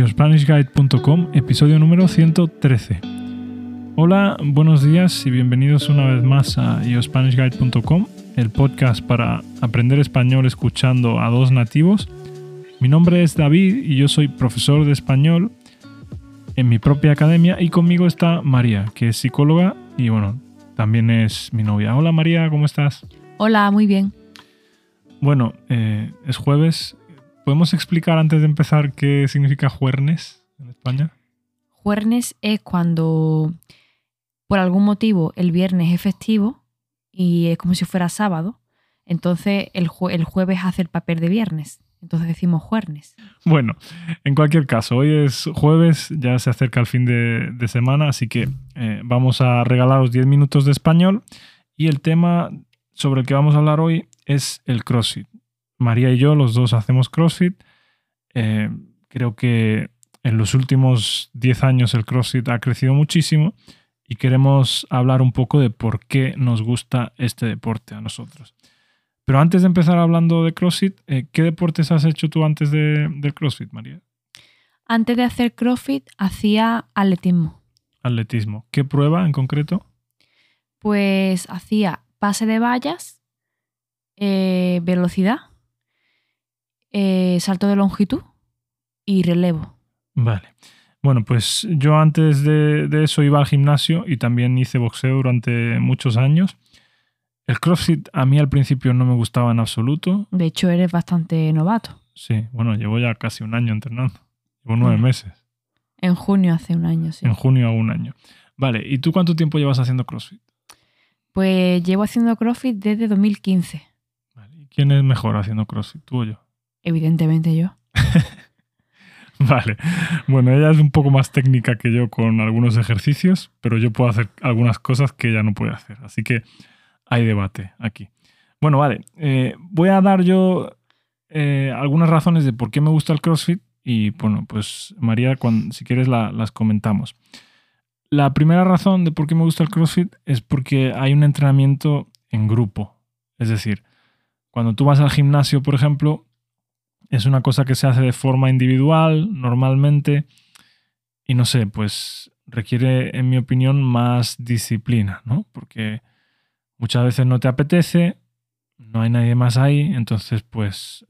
YoSpanishGuide.com, episodio número 113. Hola, buenos días y bienvenidos una vez más a YoSpanishGuide.com, el podcast para aprender español escuchando a dos nativos. Mi nombre es David y yo soy profesor de español en mi propia academia y conmigo está María, que es psicóloga y bueno, también es mi novia. Hola María, ¿cómo estás? Hola, muy bien. Bueno, eh, es jueves. ¿Podemos explicar antes de empezar qué significa juernes en España? Juernes es cuando por algún motivo el viernes es festivo y es como si fuera sábado. Entonces el, el jueves hace el papel de viernes. Entonces decimos juernes. Bueno, en cualquier caso, hoy es jueves, ya se acerca el fin de, semana, así que eh, vamos a regalaros 10 minutos de español y el tema sobre el que vamos a hablar hoy es el CrossFit. María y yo, los dos hacemos CrossFit. Eh, creo que en los últimos 10 años el CrossFit ha crecido muchísimo y queremos hablar un poco de por qué nos gusta este deporte a nosotros. Pero antes de empezar hablando de CrossFit, eh, ¿qué deportes has hecho tú antes de, del CrossFit, María? Antes de hacer CrossFit hacía atletismo. Atletismo. ¿Qué prueba en concreto? Pues hacía pase de vallas, eh, velocidad, eh, salto de longitud y relevo. Vale. Bueno, pues yo antes de, de, eso iba al gimnasio y también hice boxeo durante muchos años. El CrossFit a mí al principio no me gustaba en absoluto. De hecho, eres bastante novato. Sí, bueno, llevo ya casi un año entrenando. Llevo nueve meses. En junio hace un año, sí. En junio a un año. Vale, ¿y tú cuánto tiempo llevas haciendo CrossFit? Pues llevo haciendo CrossFit desde 2015. Vale. ¿Y quién es mejor haciendo CrossFit, tú o yo? Evidentemente yo. vale. Bueno, ella es un poco más técnica que yo con algunos ejercicios, pero yo puedo hacer algunas cosas que ella no puede hacer. Así que hay debate aquí. Bueno, vale. Eh, voy a dar yo eh, algunas razones de por qué me gusta el CrossFit y, bueno, pues María, cuando, si quieres las comentamos. La primera razón de por qué me gusta el CrossFit es porque hay un entrenamiento en grupo. Es decir, cuando tú vas al gimnasio, por ejemplo, es una cosa que se hace de forma individual, normalmente, y no sé, pues requiere, en mi opinión, más disciplina, ¿no? Porque Muchas veces no te apetece, no hay nadie más ahí, entonces pues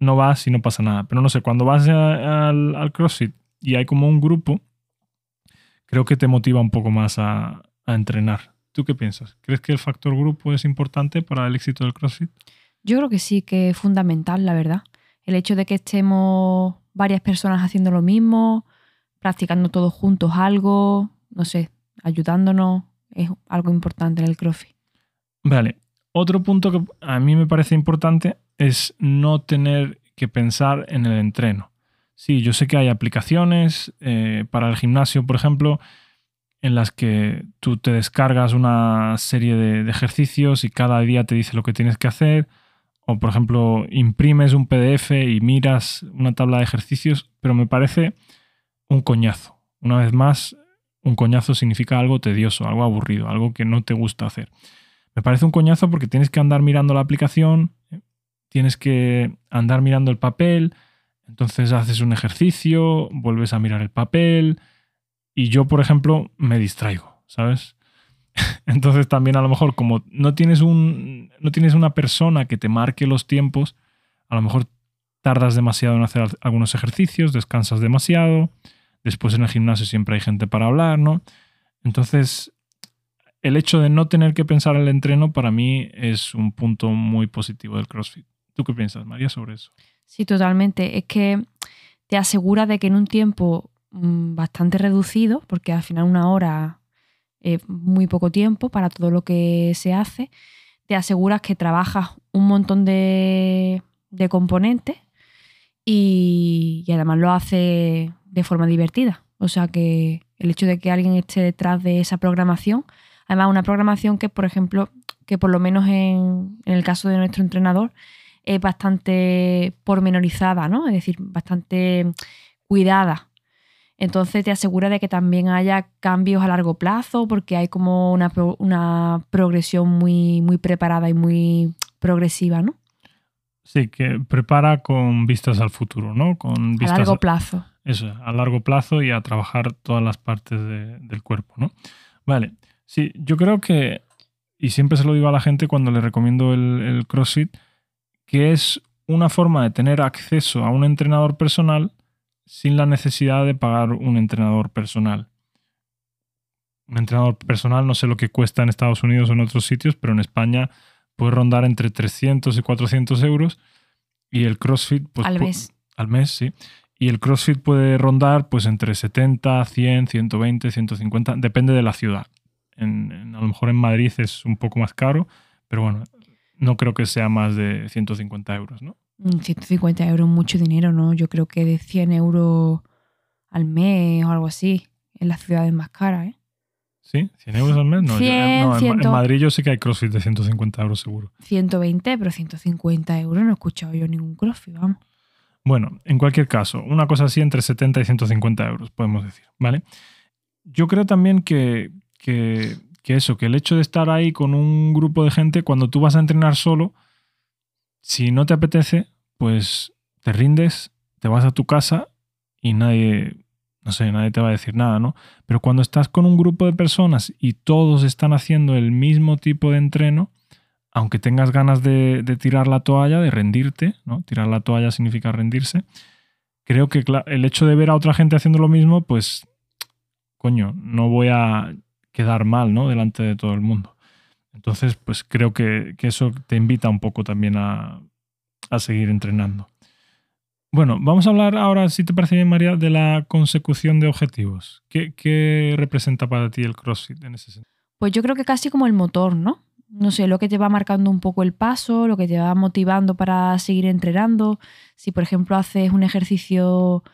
no vas y no pasa nada. Pero no sé, cuando vas al, CrossFit y hay como un grupo, creo que te motiva un poco más a, a entrenar. ¿Tú qué piensas? ¿Crees que el factor grupo es importante para el éxito del CrossFit? Yo creo que sí, que es fundamental, la verdad. El hecho de que estemos varias personas haciendo lo mismo, practicando todos juntos algo, no sé, ayudándonos, es algo importante en el CrossFit. Vale. Otro punto que a mí me parece importante es no tener que pensar en el entreno. Sí, yo sé que hay aplicaciones eh, para el gimnasio, por ejemplo, en las que tú te descargas una serie de, ejercicios y cada día te dice lo que tienes que hacer. O, por ejemplo, imprimes un PDF y miras una tabla de ejercicios, pero me parece un coñazo. Una vez más, un coñazo significa algo tedioso, algo aburrido, algo que no te gusta hacer. Me parece un coñazo porque tienes que andar mirando la aplicación, tienes que andar mirando el papel, entonces haces un ejercicio, vuelves a mirar el papel y yo, por ejemplo, me distraigo, ¿sabes? Entonces también a lo mejor como no tienes, un, no tienes una persona que te marque los tiempos, a lo mejor tardas demasiado en hacer algunos ejercicios, descansas demasiado, después en el gimnasio siempre hay gente para hablar, ¿no? Entonces el hecho de no tener que pensar el entreno para mí es un punto muy positivo del CrossFit. ¿Tú qué piensas, María, sobre eso? Sí, totalmente. Es que te asegura de que en un tiempo mm, bastante reducido, porque al final una hora es muy poco tiempo para todo lo que se hace, te aseguras que trabajas un montón de, componentes y, además lo hace de forma divertida. O sea que el hecho de que alguien esté detrás de esa programación Además, una programación que, por ejemplo, que por lo menos en, el caso de nuestro entrenador, es bastante pormenorizada, ¿no? Es decir, bastante cuidada. Entonces te asegura de que también haya cambios a largo plazo porque hay como una, una progresión muy, muy preparada y muy progresiva, ¿no? Sí, que prepara con vistas al futuro, ¿no? Con vistas a largo plazo. eso, a largo plazo y a trabajar todas las partes del cuerpo, ¿no? Vale, sí, yo creo que, y siempre se lo digo a la gente cuando le recomiendo el, el CrossFit, que es una forma de tener acceso a un entrenador personal sin la necesidad de pagar un entrenador personal. Un entrenador personal no sé lo que cuesta en Estados Unidos o en otros sitios, pero en España puede rondar entre 300 y 400 euros y el CrossFit... Pues, al mes. Al mes, sí. Y el CrossFit puede rondar pues entre 70, 100, 120, 150, depende de la ciudad. En, a lo mejor en Madrid es un poco más caro, pero bueno, no creo que sea más de 150 euros, ¿no? 150 euros mucho dinero, ¿no? Yo creo que de 100 euros al mes o algo así, en las ciudades más caras, ¿eh? ¿Sí? ¿100 euros al mes? No, 100, en, Madrid yo sé que hay CrossFit de 150 euros seguro. 120, pero 150 euros no he escuchado yo ningún CrossFit, vamos. Bueno, en cualquier caso, una cosa así entre 70 y 150 euros, podemos decir, ¿vale? Yo creo también que, que, que eso, que el hecho de estar ahí con un grupo de gente, cuando tú vas a entrenar solo, si no te apetece, pues te rindes, te vas a tu casa y nadie, no sé, nadie te va a decir nada, ¿no? Pero cuando estás con un grupo de personas y todos están haciendo el mismo tipo de entreno, aunque tengas ganas de, tirar la toalla, de rendirte, ¿no? Tirar la toalla significa rendirse. Creo que el hecho de ver a otra gente haciendo lo mismo, pues, coño, no voy a quedar mal, ¿no? Delante de todo el mundo. Entonces, pues creo que, eso te invita un poco también a, a seguir entrenando. Bueno, vamos a hablar ahora, si te parece bien, María, de la consecución de objetivos. ¿Qué, representa para ti el CrossFit en ese sentido? Pues yo creo que casi como el motor, ¿no? No sé, lo que te va marcando un poco el paso, lo que te va motivando para seguir entrenando. Si, por ejemplo, haces un ejercicio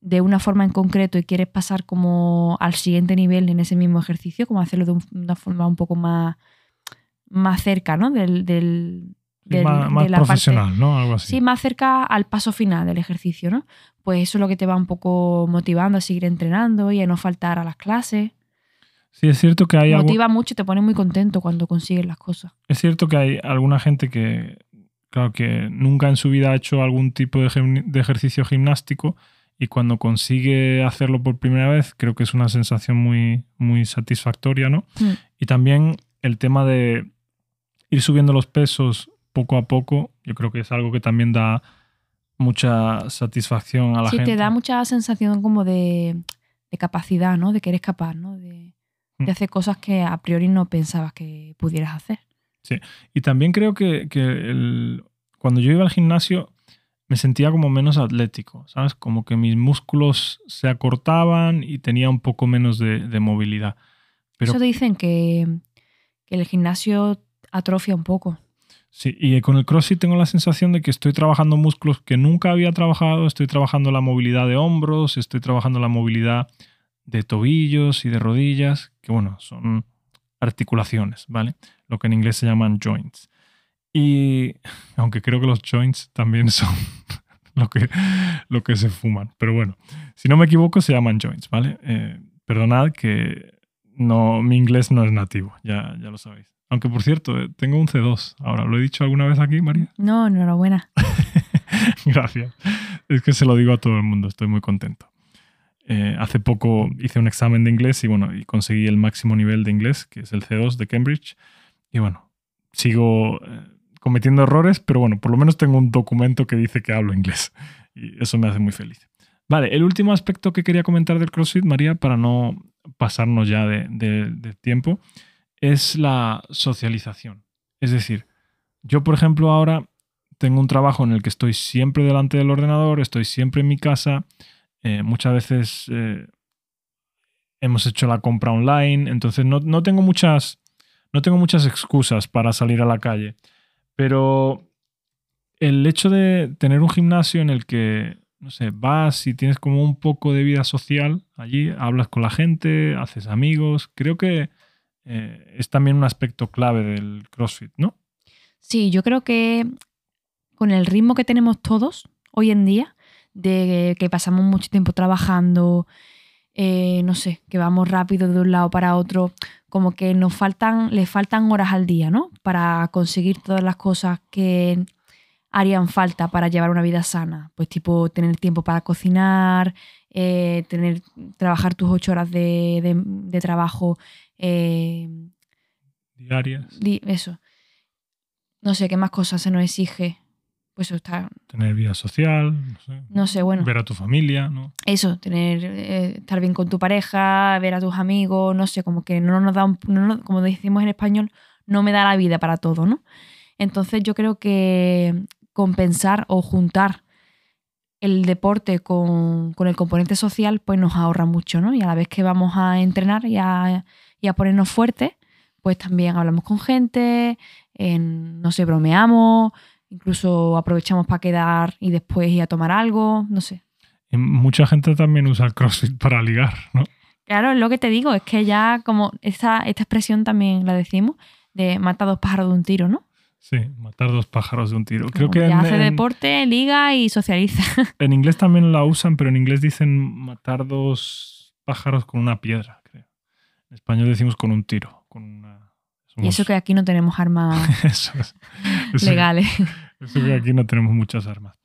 de una forma en concreto y quieres pasar como al siguiente nivel en ese mismo ejercicio, como hacerlo de una forma un poco más, más cerca, ¿no? del, más, profesional, ¿no? Algo así. Sí, más cerca al paso final del ejercicio, ¿no? Pues eso es lo que te va un poco motivando a seguir entrenando y a no faltar a las clases. Sí, es cierto que hay... Motiva mucho y te pone muy contento cuando consigues las cosas. Es cierto que hay alguna gente que, claro, que nunca en su vida ha hecho algún tipo de, ejercicio gimnástico y cuando consigue hacerlo por primera vez, creo que es una sensación muy, muy satisfactoria, ¿no? Mm. Y también el tema de ir subiendo los pesos poco a poco, yo creo que es algo que también da mucha satisfacción a la gente. Sí, te da mucha sensación como de, capacidad, ¿no? De que eres capaz, ¿no? De, mm. hacer cosas que a priori no pensabas que pudieras hacer. Sí, y también creo que, cuando yo iba al gimnasio me sentía como menos atlético, ¿sabes? Como que mis músculos se acortaban y tenía un poco menos de, movilidad. Pero, Eso dicen que, que el gimnasio atrofia un poco. Sí, y con el CrossFit tengo la sensación de que estoy trabajando músculos que nunca había trabajado, estoy trabajando la movilidad de hombros, estoy trabajando la movilidad de tobillos y de rodillas, que bueno, son articulaciones, ¿vale? Lo que en inglés se llaman joints. Y aunque creo que los joints también son lo que, lo que se fuman, pero bueno, si no me equivoco se llaman joints, ¿vale? Eh, perdonad que no, mi inglés no es nativo, ya, ya lo sabéis. Aunque por cierto, eh, tengo un C2 ahora. ¿Lo he dicho alguna vez aquí, María? No, enhorabuena. Gracias. Es que se lo digo a todo el mundo, estoy muy contento. Eh, hace poco hice un examen de inglés y bueno, y conseguí el máximo nivel de inglés, que es el C2 de Cambridge. Y bueno, sigo eh, cometiendo errores, pero bueno, por lo menos tengo un documento que dice que hablo inglés. Y eso me hace muy feliz. Vale, el último aspecto que quería comentar del CrossFit, María, para no pasarnos ya de, de tiempo, es la socialización. Es decir, yo, por ejemplo, ahora tengo un trabajo en el que estoy siempre delante del ordenador, estoy siempre en mi casa, eh, muchas veces eh, hemos hecho la compra online, entonces no, no, tengo muchas, no tengo muchas excusas para salir a la calle. Pero el hecho de tener un gimnasio en el que, no sé, vas y tienes como un poco de vida social allí, hablas con la gente, haces amigos, creo que eh, es también un aspecto clave del CrossFit, ¿no? Sí, yo creo que con el ritmo que tenemos todos hoy en día, de que pasamos mucho tiempo trabajando, eh, no sé, que vamos rápido de un lado para otro, como que nos faltan, le faltan horas al día, ¿no? Para conseguir todas las cosas que harían falta para llevar una vida sana? Pues tipo tener tiempo para cocinar, eh, tener, trabajar tus ocho horas de, trabajo. Eh, Diarias. eso. No sé qué más cosas se nos exige. Pues está. Tener vida social, no sé. bueno. Ver a tu familia, ¿no? Eso, tener, eh, estar bien con tu pareja, ver a tus amigos, no sé, como que no nos da, un, como decimos en español, no me da la vida para todo, ¿no? Entonces yo creo que compensar o juntar el deporte con, el componente social, pues nos ahorra mucho, ¿no? Y a la vez que vamos a entrenar y a, y a ponernos fuertes, pues también hablamos con gente, en, no sé, bromeamos, incluso aprovechamos para quedar y después ir a tomar algo, no sé. Y mucha gente también usa el CrossFit para ligar, ¿no? Claro, es lo que te digo, es que ya como esta, esta expresión también la decimos, de matar dos pájaros de un tiro, ¿no? Sí, matar dos pájaros de un tiro. Creo que ya hace deporte, liga y socializa. En inglés también la usan, pero en inglés dicen matar dos pájaros con una piedra, creo. En español decimos con un tiro, con una y eso que aquí no tenemos armas legales. Eso que aquí no tenemos muchas armas.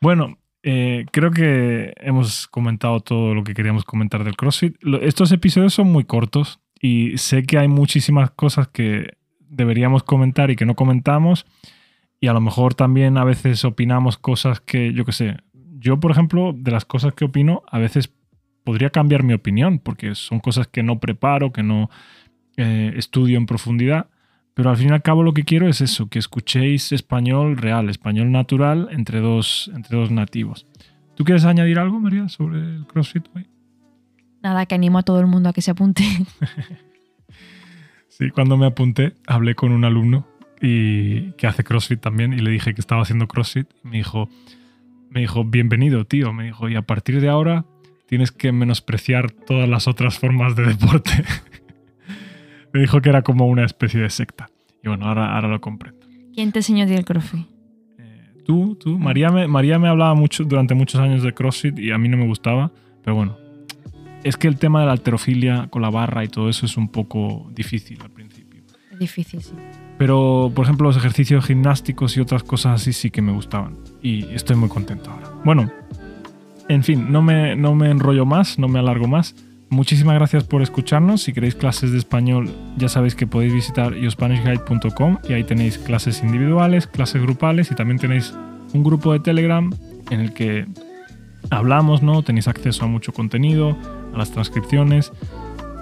Bueno, eh, creo que hemos comentado todo lo que queríamos comentar del CrossFit. Estos episodios son muy cortos y sé que hay muchísimas cosas que deberíamos comentar y que no comentamos. Y a lo mejor también a veces opinamos cosas que, yo qué sé, yo por ejemplo, de las cosas que opino, a veces podría cambiar mi opinión, porque son cosas que no preparo, que no eh, estudio en profundidad, pero al fin y al cabo lo que quiero es eso, que escuchéis español real, español natural entre dos, entre dos nativos. ¿Tú quieres añadir algo, María, sobre el CrossFit hoy? Nada, que animo a todo el mundo a que se apunte. sí, cuando me apunté, hablé con un alumno y, que hace CrossFit también y le dije que estaba haciendo CrossFit. Me dijo, me dijo, bienvenido, tío. Me dijo, y a partir de ahora tienes que menospreciar todas las otras formas de deporte. me dijo que era como una especie de secta. Y bueno, ahora, ahora lo comprendo. ¿Quién te enseñó a ti el CrossFit? Eh, tú, tú. María me, María me hablaba mucho durante muchos años de CrossFit y a mí no me gustaba, pero bueno. Es que el tema de la alterofilia con la barra y todo eso es un poco difícil al principio. Es difícil, sí. Pero, por ejemplo, los ejercicios gimnásticos y otras cosas así sí que me gustaban. Y estoy muy contento ahora. Bueno, en fin, no me, no me enrollo más, no me alargo más. Muchísimas gracias por escucharnos. Si queréis clases de español, ya sabéis que podéis visitar youspanishguide.com y ahí tenéis clases individuales, clases grupales y también tenéis un grupo de Telegram en el que hablamos, ¿no? Tenéis acceso a mucho contenido, a las transcripciones.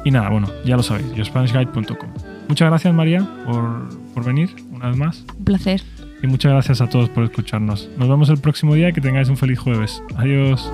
Y nada, bueno, ya lo sabéis, youspanishguide.com. Muchas gracias María por, por venir una vez más. Un placer. Y muchas gracias a todos por escucharnos. Nos vemos el próximo día. Que tengáis un feliz jueves. Adiós.